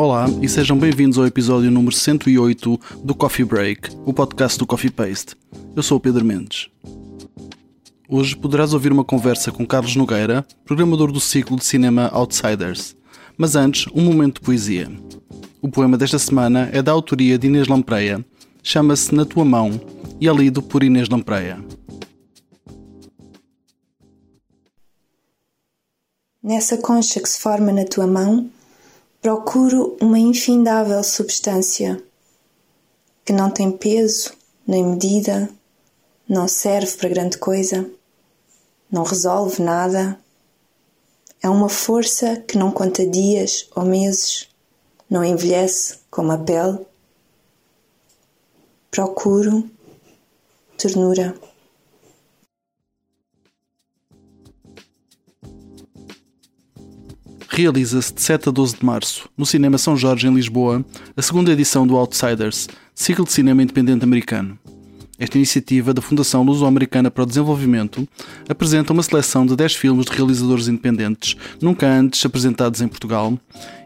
Olá e sejam bem-vindos ao episódio número 108 do Coffee Break, o podcast do Coffee Paste. Eu sou o Pedro Mendes. Hoje poderás ouvir uma conversa com Carlos Nogueira, programador do ciclo de cinema Outsiders. Mas antes, um momento de poesia. O poema desta semana é da autoria de Inês Lampreia, chama-se Na Tua Mão e é lido por Inês Lampreia. Nessa concha que se forma na tua mão, procuro uma infindável substância que não tem peso nem medida, não serve para grande coisa, não resolve nada. É uma força que não conta dias ou meses, não envelhece como a pele. Procuro ternura. Realiza-se de 7 a 12 de março, no Cinema São Jorge, em Lisboa, a segunda edição do Outsiders, ciclo de cinema independente americano. Esta iniciativa da Fundação Luso-Americana para o Desenvolvimento apresenta uma seleção de 10 filmes de realizadores independentes, nunca antes apresentados em Portugal,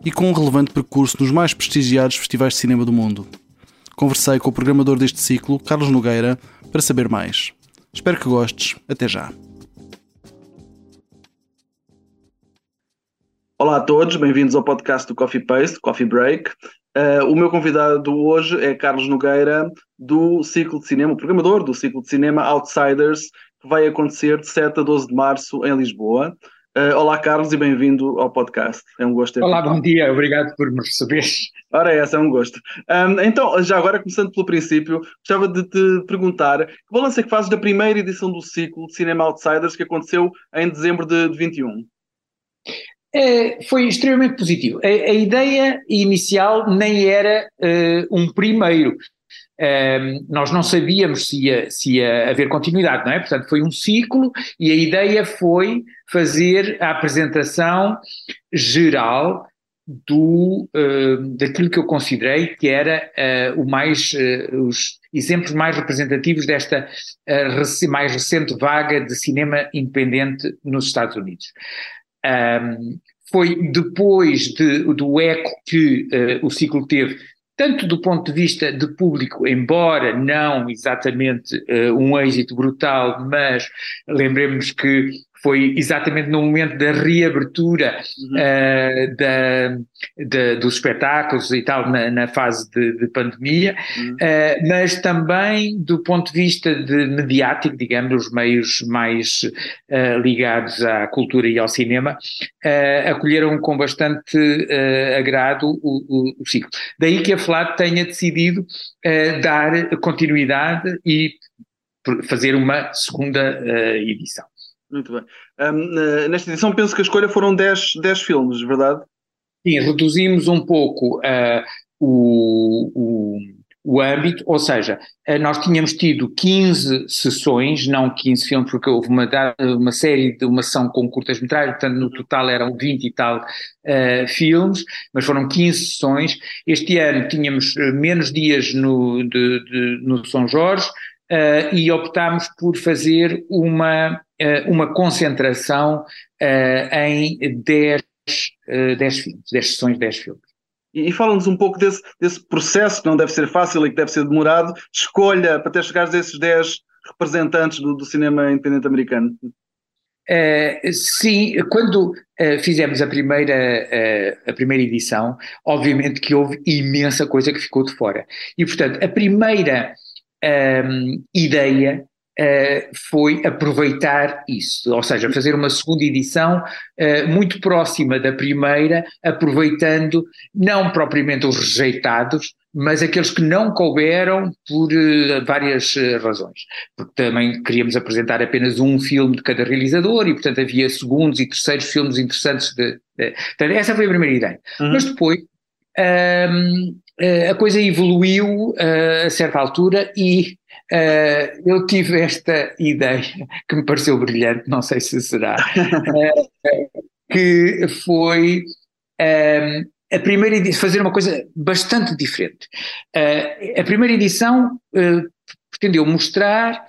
e com um relevante percurso nos mais prestigiados festivais de cinema do mundo. Conversei com o programador deste ciclo, Carlos Nogueira, para saber mais. Espero que gostes. Até já. Olá a todos, bem-vindos ao podcast do Coffee Paste, Coffee Break. Uh, o meu convidado hoje é Carlos Nogueira, do ciclo de cinema, o programador do ciclo de cinema Outsiders, que vai acontecer de 7 a 12 de março em Lisboa. Uh, olá, Carlos, e bem-vindo ao podcast. É um gosto ter Olá, bom dia, obrigado por me receber. Ora, é essa é um gosto. Um, então, já agora, começando pelo princípio, gostava de te perguntar que balanço é que fazes da primeira edição do ciclo de cinema Outsiders que aconteceu em dezembro de 21? É, foi extremamente positivo. A, a, ideia inicial nem era uh, um primeiro. Um, nós não sabíamos se ia, se ia haver continuidade, não é? Portanto, foi um ciclo e a ideia foi fazer a apresentação geral do, uh, daquilo que eu considerei que era uh, o mais, os exemplos mais representativos desta mais recente vaga de cinema independente nos Estados Unidos. Um, foi depois de, do eco que uh, o ciclo teve, tanto do ponto de vista de público, embora não exatamente uh, um êxito brutal, mas lembremos que foi exatamente no momento da reabertura uhum. uh, da, da, dos espetáculos e tal, na, na fase de, de pandemia, uhum. uh, mas também do ponto de vista de mediático, digamos, os meios mais uh, ligados à cultura e ao cinema, acolheram com bastante agrado o, o, o, ciclo. Daí que a FLAT tenha decidido dar continuidade e fazer uma segunda edição. Muito bem. Um, nesta edição penso que a escolha foram 10, 10 filmes, verdade? Sim, reduzimos um pouco uh, o, o, o âmbito, ou seja, uh, nós tínhamos tido 15 sessões, não 15 filmes, porque houve uma, uma série de uma sessão com curtas-metragens, portanto no total eram 20 e tal uh, filmes, mas foram 15 sessões. Este ano tínhamos menos dias no, de, de, no São Jorge, e optámos por fazer uma, uma concentração uh, em 10, uh, 10 filmes, 10 sessões, 10 filmes. E, e fala-nos um pouco desse, desse processo, que não deve ser fácil e que deve ser demorado, de escolha para ter chegares a esses 10 representantes do, do cinema independente americano. Uh, sim, quando uh, fizemos a primeira, uh, a primeira edição, obviamente que houve imensa coisa que ficou de fora. E, portanto, a primeira um, ideia Uh, foi aproveitar isso, ou seja, fazer uma segunda edição uh, muito próxima da primeira, aproveitando não propriamente os rejeitados, mas aqueles que não couberam por uh, várias razões. Porque também queríamos apresentar apenas um filme de cada realizador e, portanto, havia segundos e terceiros filmes interessantes. De, de... Portanto, essa foi a primeira ideia. Uhum. Mas depois. Um, a coisa evoluiu a certa altura e Uh, eu tive esta ideia que me pareceu brilhante, não sei se será, que foi uh, a primeira edição, fazer uma coisa bastante diferente. a primeira edição pretendeu mostrar,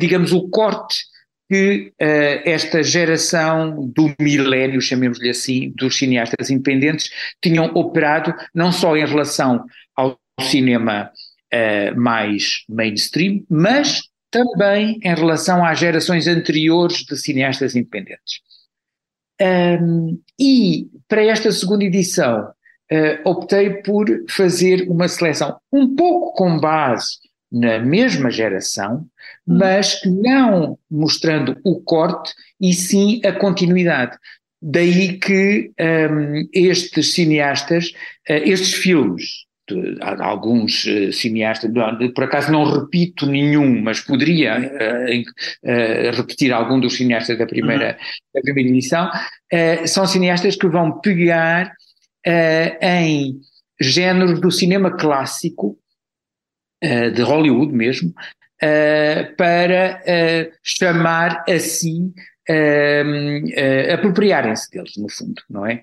digamos, o corte que uh, esta geração do milénio, chamemos-lhe assim, dos cineastas independentes, tinham operado não só em relação ao cinema uh, mais mainstream, mas também em relação às gerações anteriores de cineastas independentes. Um, e para esta segunda edição uh, optei por fazer uma seleção um pouco com base na mesma geração. Mas não mostrando o corte e sim a continuidade. Daí que um, estes cineastas, uh, estes filmes, de, alguns uh, cineastas, por acaso não repito nenhum, mas poderia uh, uh, repetir algum dos cineastas da primeira, uhum. da primeira edição, são cineastas que vão pegar em géneros do cinema clássico, de Hollywood mesmo, para chamar a si, apropriarem-se deles, no fundo, não é?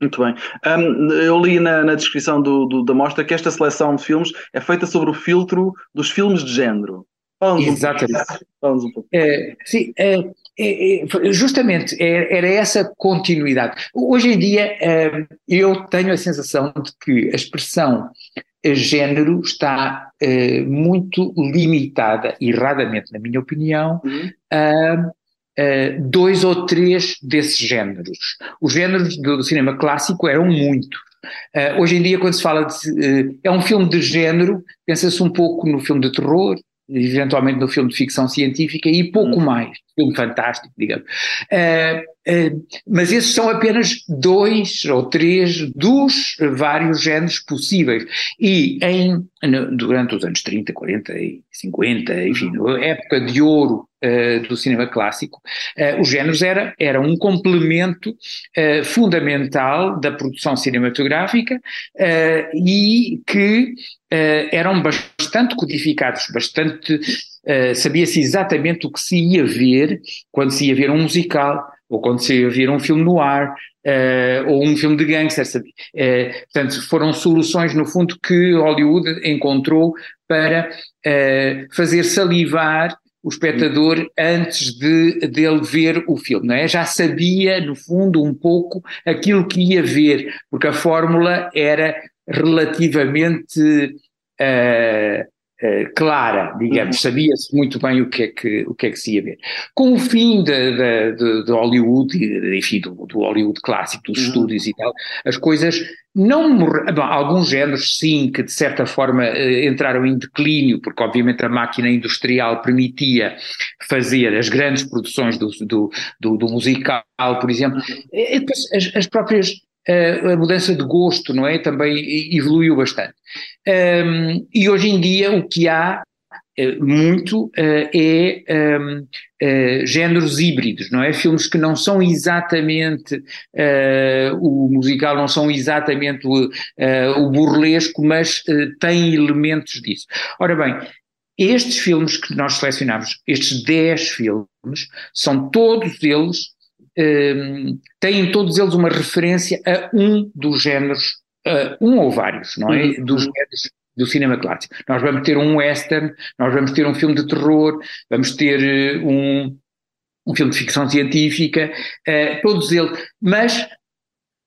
Muito bem. Um, eu li na, na descrição do, do, da mostra que esta seleção de filmes é feita sobre o filtro dos filmes de género. Exatamente. Um um pouco. É, sim, é, é, é justamente era essa continuidade. Hoje em dia é, eu tenho a sensação de que a expressão género está é, muito limitada, erradamente, na minha opinião, uhum. a uh, dois ou três desses géneros. Os géneros do, do cinema clássico eram muitos. Uh, hoje em dia, quando se fala de. Uh, é um filme de género, pensa-se um pouco no filme de terror, eventualmente no filme de ficção científica e pouco hum. mais, filme fantástico, digamos. Uh, uh, mas esses são apenas dois ou três dos vários géneros possíveis. E em, durante os anos 30, 40 e 50, enfim, época de ouro do cinema clássico, uh, os géneros era, era um complemento uh, fundamental da produção cinematográfica e que eram bastante codificados, bastante sabia-se exatamente o que se ia ver quando se ia ver um musical ou quando se ia ver um filme no ar uh, ou um filme de gangster. Uh, portanto, foram soluções, no fundo, que Hollywood encontrou para uh, fazer salivar o espectador antes de dele ver o filme, não é? Já sabia, no fundo, um pouco aquilo que ia ver, porque a fórmula era relativamente uh, uh, clara, digamos, uhum. sabia-se muito bem o que, é que, o que é que se ia ver. Com o fim de Hollywood, enfim, do, do, Hollywood clássico, dos uhum. estúdios e tal, as coisas não morreram, alguns géneros sim, que de certa forma uh, entraram em declínio, porque obviamente a máquina industrial permitia fazer as grandes produções do, do, do, do musical, por exemplo, uhum. as, as próprias a mudança de gosto, não é? Também evoluiu bastante. Um, e hoje em dia o que há eh, muito uh, é uh, eh, géneros híbridos, não é? Filmes que não são exatamente uh, o musical, não são exatamente o, o burlesco, mas têm elementos disso. Ora bem, estes filmes que nós selecionamos, estes 10 filmes, são todos eles um, têm todos eles uma referência a um dos géneros, um ou vários, não é? Uhum. Dos géneros do cinema clássico. Nós vamos ter um western, nós vamos ter um filme de terror, vamos ter uh, um, um filme de ficção científica, uh, todos eles, mas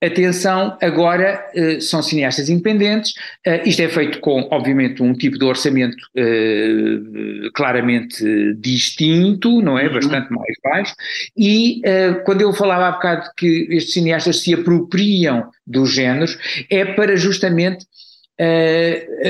Atenção, agora uh, são cineastas independentes, uh, isto é feito com, obviamente, um tipo de orçamento uh, claramente distinto, não é? Uhum. Bastante mais baixo, e quando eu falava há bocado que estes cineastas se apropriam dos géneros, é para justamente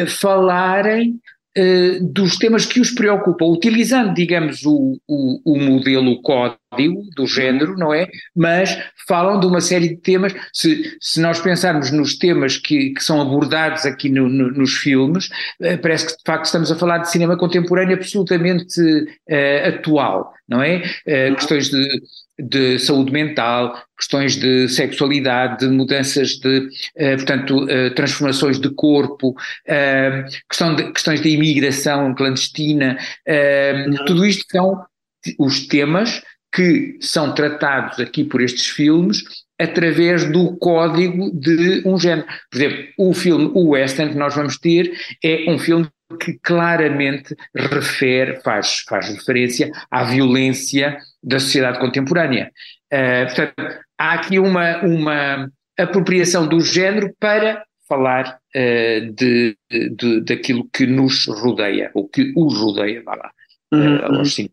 falarem uh, dos temas que os preocupam, utilizando, digamos, o, o, o modelo código do género, não é? Mas falam de uma série de temas. Se, se nós pensarmos nos temas que, que são abordados aqui no, no, nos filmes, uh, parece que de facto estamos a falar de cinema contemporâneo absolutamente uh, atual, não é? questões de de saúde mental, questões de sexualidade, de mudanças de, uh, portanto, uh, transformações de corpo, uh, questão de, questões de imigração clandestina, uhum. tudo isto são os temas que são tratados aqui por estes filmes através do código de um género. Por exemplo, o filme, o western que nós vamos ter é um filme que claramente refere, faz, faz referência à violência da sociedade contemporânea. Uh, portanto, há aqui uma, uma apropriação do género para falar uh, de, de, daquilo que nos rodeia, ou que os rodeia, vá lá, uhum, uh, aos uhum.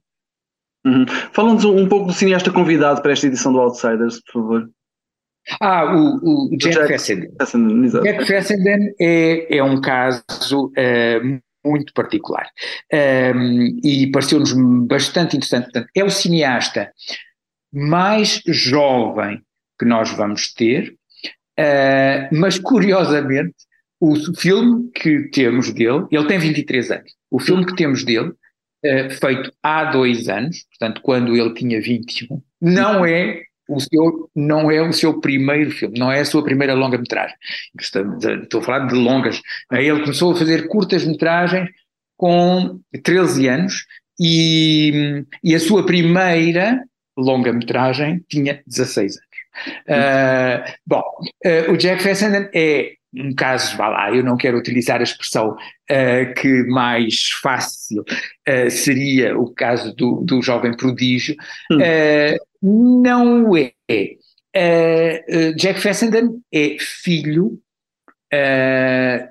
Uhum. Fala-nos um, pouco do cineasta convidado para esta edição do Outsiders, por favor. Ah, o, o Jack, Jack Fessenden. Fessenden Jack Fessenden é, é um caso uh, muito particular um, e pareceu-nos bastante interessante. Portanto, é o cineasta mais jovem que nós vamos ter, uh, mas curiosamente o filme que temos dele, ele tem 23 anos, o filme que temos dele, uh, feito há dois anos, portanto quando ele tinha 21, não é o seu, não é o seu primeiro filme, não é a sua primeira longa-metragem. Estou a falar de longas. Ele começou a fazer curtas-metragens com 13 anos e, e a sua primeira longa-metragem tinha 16 anos. Uh, bom, uh, o Jack Fessenden é um caso, vá lá, eu não quero utilizar a expressão uh, que mais fácil seria o caso do, do jovem prodígio, não é. Jack Fessenden é filho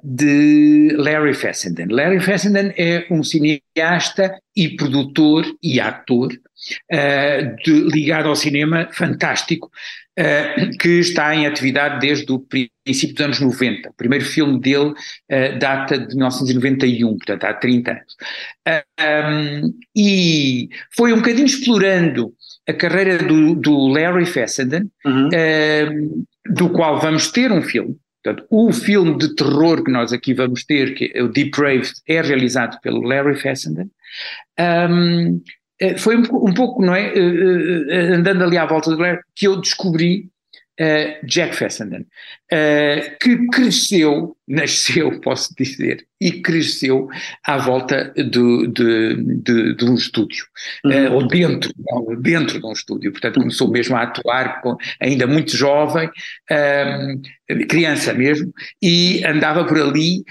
de Larry Fessenden. Larry Fessenden é um cineasta e produtor e ator uh, de, ligado ao cinema fantástico, uh, que está em atividade desde o princípio dos anos 90. O primeiro filme dele uh, data de 1991, portanto há 30 anos. Um, e foi um bocadinho explorando a carreira do, do Larry Fessenden, uhum. do qual vamos ter um filme. Portanto, o filme de terror que nós aqui vamos ter, que é o Depraved, é realizado pelo Larry Fessenden. Um, eh, foi um, um, pouco, não é? Uh, uh, andando ali à volta do Blair, que eu descobri uh, Jack Fessenden, que cresceu, nasceu, posso dizer, e cresceu à volta do, de, de, de um estúdio, uhum. ou dentro, não, dentro de um estúdio. Portanto, começou mesmo a atuar com, ainda muito jovem, criança mesmo, e andava por ali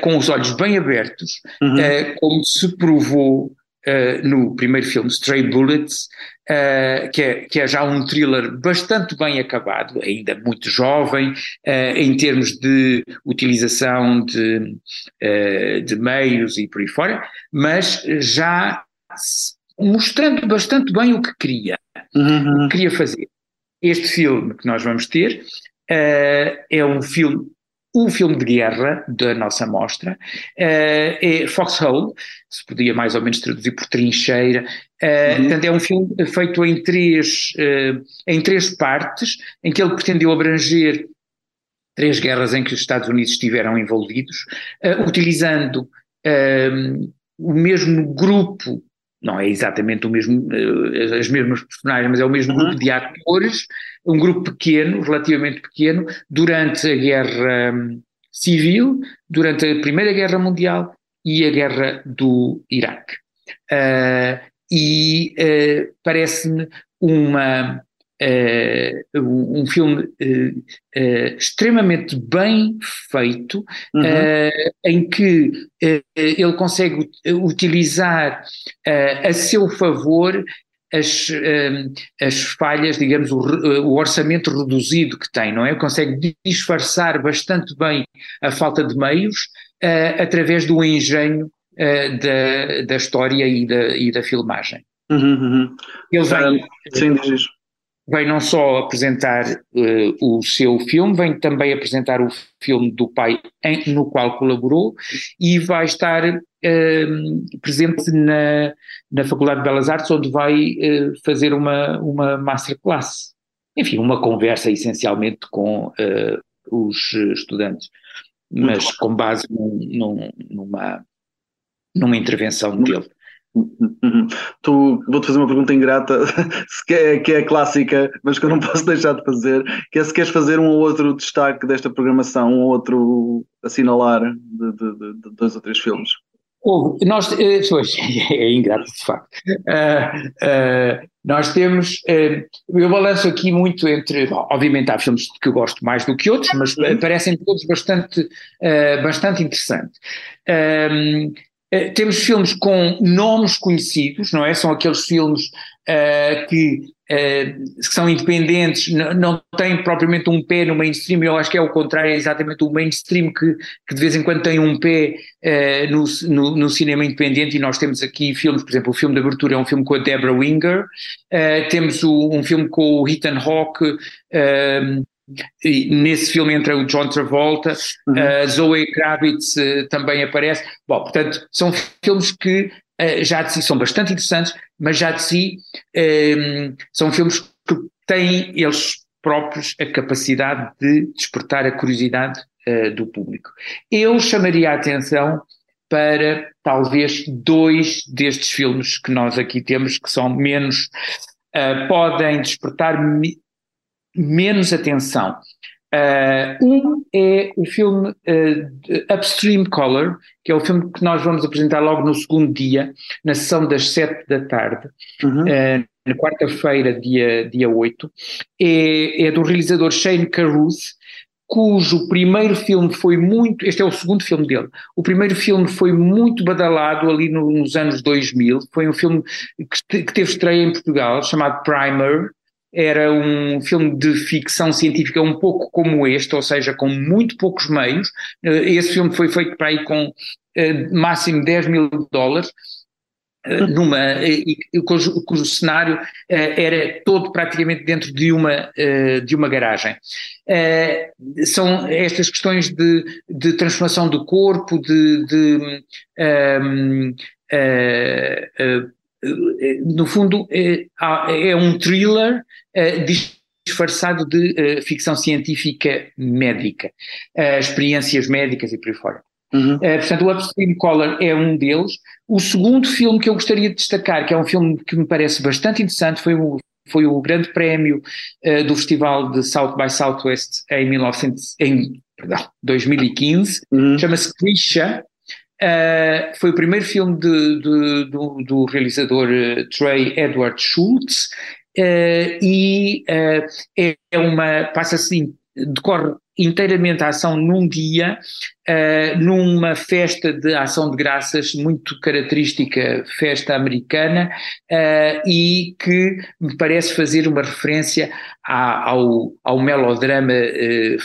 com os olhos bem abertos, uhum. como se provou Uh, no primeiro filme, Stray Bullets, uh, que, é, que, é, já um thriller bastante bem acabado, ainda muito jovem, uh, em termos de utilização de, de meios e por aí fora, mas já mostrando bastante bem o que queria, uhum. o que queria fazer. Este filme que nós vamos ter é um filme o filme de guerra da nossa mostra uh, é Foxhole, se podia mais ou menos traduzir por trincheira. Uh, uhum. Portanto, é um filme feito em três, uh, em três partes, em que ele pretendeu abranger três guerras em que os Estados Unidos estiveram envolvidos, utilizando o mesmo grupo não é exatamente o mesmo, as mesmas personagens, mas é o mesmo uhum. grupo de atores um grupo pequeno, relativamente pequeno, durante a Guerra hum, Civil, durante a Primeira Guerra Mundial e a Guerra do Iraque. Uh, e uh, parece-me uma uh, um filme extremamente bem feito, uhum. em que ele consegue utilizar a seu favor as, as falhas, digamos, o, o, orçamento reduzido que tem, não é? Consegue disfarçar bastante bem a falta de meios uh, através do engenho uh, da, da história e da, e da filmagem. Uhum, uhum. Ele vem, Sim, vem não só apresentar uh, o seu filme, vem também apresentar o filme do pai em, no qual colaborou e vai estar uh, presente na, na Faculdade de Belas Artes, onde vai uh, fazer uma, uma masterclass. Enfim, uma conversa essencialmente com os estudantes, mas com base num, num, numa, numa intervenção dele. Tu, vou-te fazer uma pergunta ingrata, que é, que é clássica, mas que eu não posso deixar de fazer, que é se queres fazer um ou outro destaque desta programação, um ou outro assinalar de, de, de, dois ou três filmes. Houve, nós, pois, é ingrato de facto. Uh, uh, nós temos, uh, eu balanço aqui muito entre, bom, obviamente há filmes que eu gosto mais do que outros, mas parecem todos bastante, bastante interessantes. Temos filmes com nomes conhecidos, não é? São aqueles filmes que Uh, que são independentes, não, têm propriamente um pé no mainstream, eu acho que é o contrário, é exatamente o mainstream que, que de vez em quando tem um pé uh, no, no, no, cinema independente. E nós temos aqui filmes, por exemplo, o filme de abertura é um filme com a Deborah Winger, uh, temos o, um filme com o Ethan Hawke, nesse filme entra o John Travolta, uhum. Zoe Kravitz também aparece, bom, portanto, são filmes que uh, já de si são bastante interessantes, mas já de si um, ehm, são filmes que têm eles próprios a capacidade de despertar a curiosidade uh, do público. Eu chamaria a atenção para talvez dois destes filmes que nós aqui temos, que são menos, uh, podem despertar menos atenção. Uh, um é o filme uh, Upstream Color, que é o filme que nós vamos apresentar logo no segundo dia, na sessão das sete da tarde, uhum. uh, na quarta-feira, dia, dia 8. É, é do realizador Shane Carruth, cujo primeiro filme foi muito, este é o segundo filme dele, o primeiro filme foi muito badalado ali no, nos anos 2000, foi um filme que, que teve estreia em Portugal, chamado Primer, era um filme de ficção científica um pouco como este, ou seja, com muito poucos meios. Eh, esse filme foi feito para aí com uh, máximo 10 mil dólares, uh, numa, uh, cujo, cujo, cenário era todo praticamente dentro de uma, de uma garagem. são estas questões de, de transformação do corpo, de, de um, ehm, no fundo, é, é um thriller eh, disfarçado de eh, ficção científica médica, eh, experiências médicas e por aí fora. Uhum. portanto, o Upstream Color é um deles. O segundo filme que eu gostaria de destacar, que é um filme que me parece bastante interessante, foi o, foi o grande prémio uh, do Festival de South by Southwest em, 1900, em perdão, 2015, uhum. chama-se Krisha, Uh, foi o primeiro filme de, de, do, do, realizador uh, Trey Edward Schultz uh, e é uma, passa assim, decorre inteiramente a ação num dia, numa festa de ação de graças muito característica, festa americana, e que me parece fazer uma referência à, ao, ao melodrama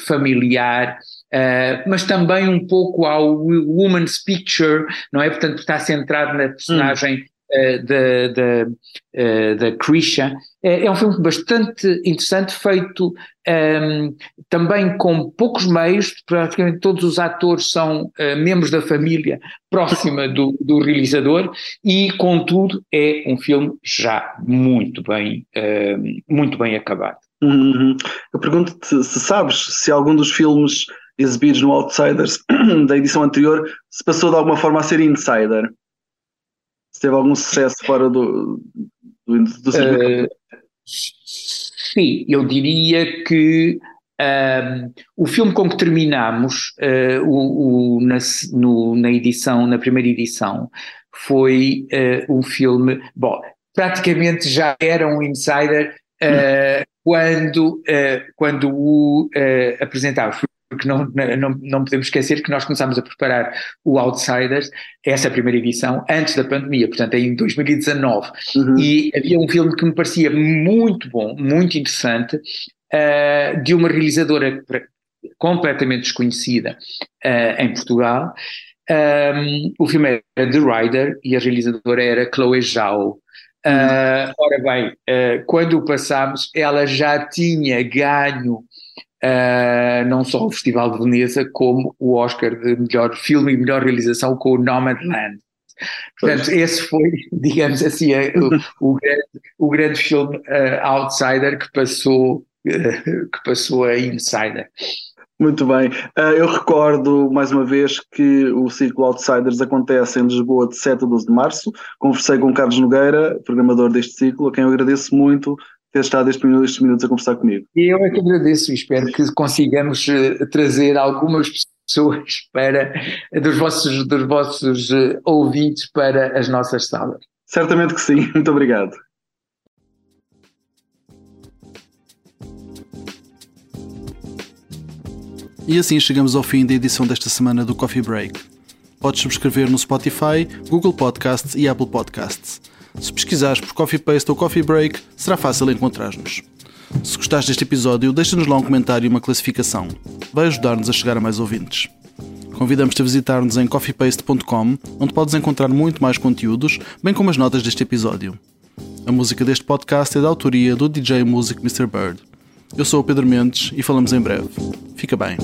familiar Uh, mas também um pouco ao Woman's Picture, não é? Portanto, está centrado na personagem uh, da, uh, da Krisha. É, um filme bastante interessante, feito um, ehm, também com poucos meios, praticamente todos os atores são membros da família próxima do, do, realizador e, contudo, é um filme já muito bem, ehm, muito bem acabado. Uhum. Eu pergunto-te se sabes se algum dos filmes exibidos no Outsiders da edição anterior, se passou de alguma forma a ser insider? Se teve algum sucesso fora do, do, do uh, Sim, eu diria que um, o filme com que terminamos uh, o, o, na, no, na edição, na primeira edição, foi uh, um filme, bom, praticamente já era um insider uh, quando, quando o apresentava porque não, não, não podemos esquecer que nós começámos a preparar o Outsiders, essa primeira edição, antes da pandemia, portanto em 2019, uhum. e havia um filme que me parecia muito bom, muito interessante, uh, de uma realizadora completamente desconhecida uh, em Portugal, um, o filme era The Rider e a realizadora era Chloe Zhao. Uh, ora bem, uh, quando o passámos, ela já tinha ganho uh, não só o Festival de Veneza, como o Oscar de melhor filme e melhor realização com o Nomadland. Portanto, esse foi, digamos assim, o, o, grande, o grande filme uh, outsider que passou, uh, que passou a insider. Muito bem. eu recordo mais uma vez que o Círculo Outsiders acontece em Lisboa de 7 a 12 de março. Conversei com Carlos Nogueira, programador deste ciclo, a quem eu agradeço muito ter estado estes minutos, estes minutos a conversar comigo. E eu é que agradeço e espero que consigamos uh, trazer algumas pessoas para, dos vossos, dos vossos uh, ouvintes para as nossas salas. Certamente que sim, muito obrigado. E assim chegamos ao fim da edição desta semana do Coffee Break. Podes subscrever no Spotify, Google Podcasts e Apple Podcasts. Se pesquisares por Coffee Paste ou Coffee Break, será fácil encontrar-nos. Se gostaste deste episódio, deixa-nos lá um comentário e uma classificação. Vai ajudar-nos a chegar a mais ouvintes. Convidamos-te a visitar-nos em coffeepaste.com, onde podes encontrar muito mais conteúdos, bem como as notas deste episódio. A música deste podcast é da autoria do DJ Music Mr. Bird. Eu sou o Pedro Mendes e falamos em breve. Fica bem.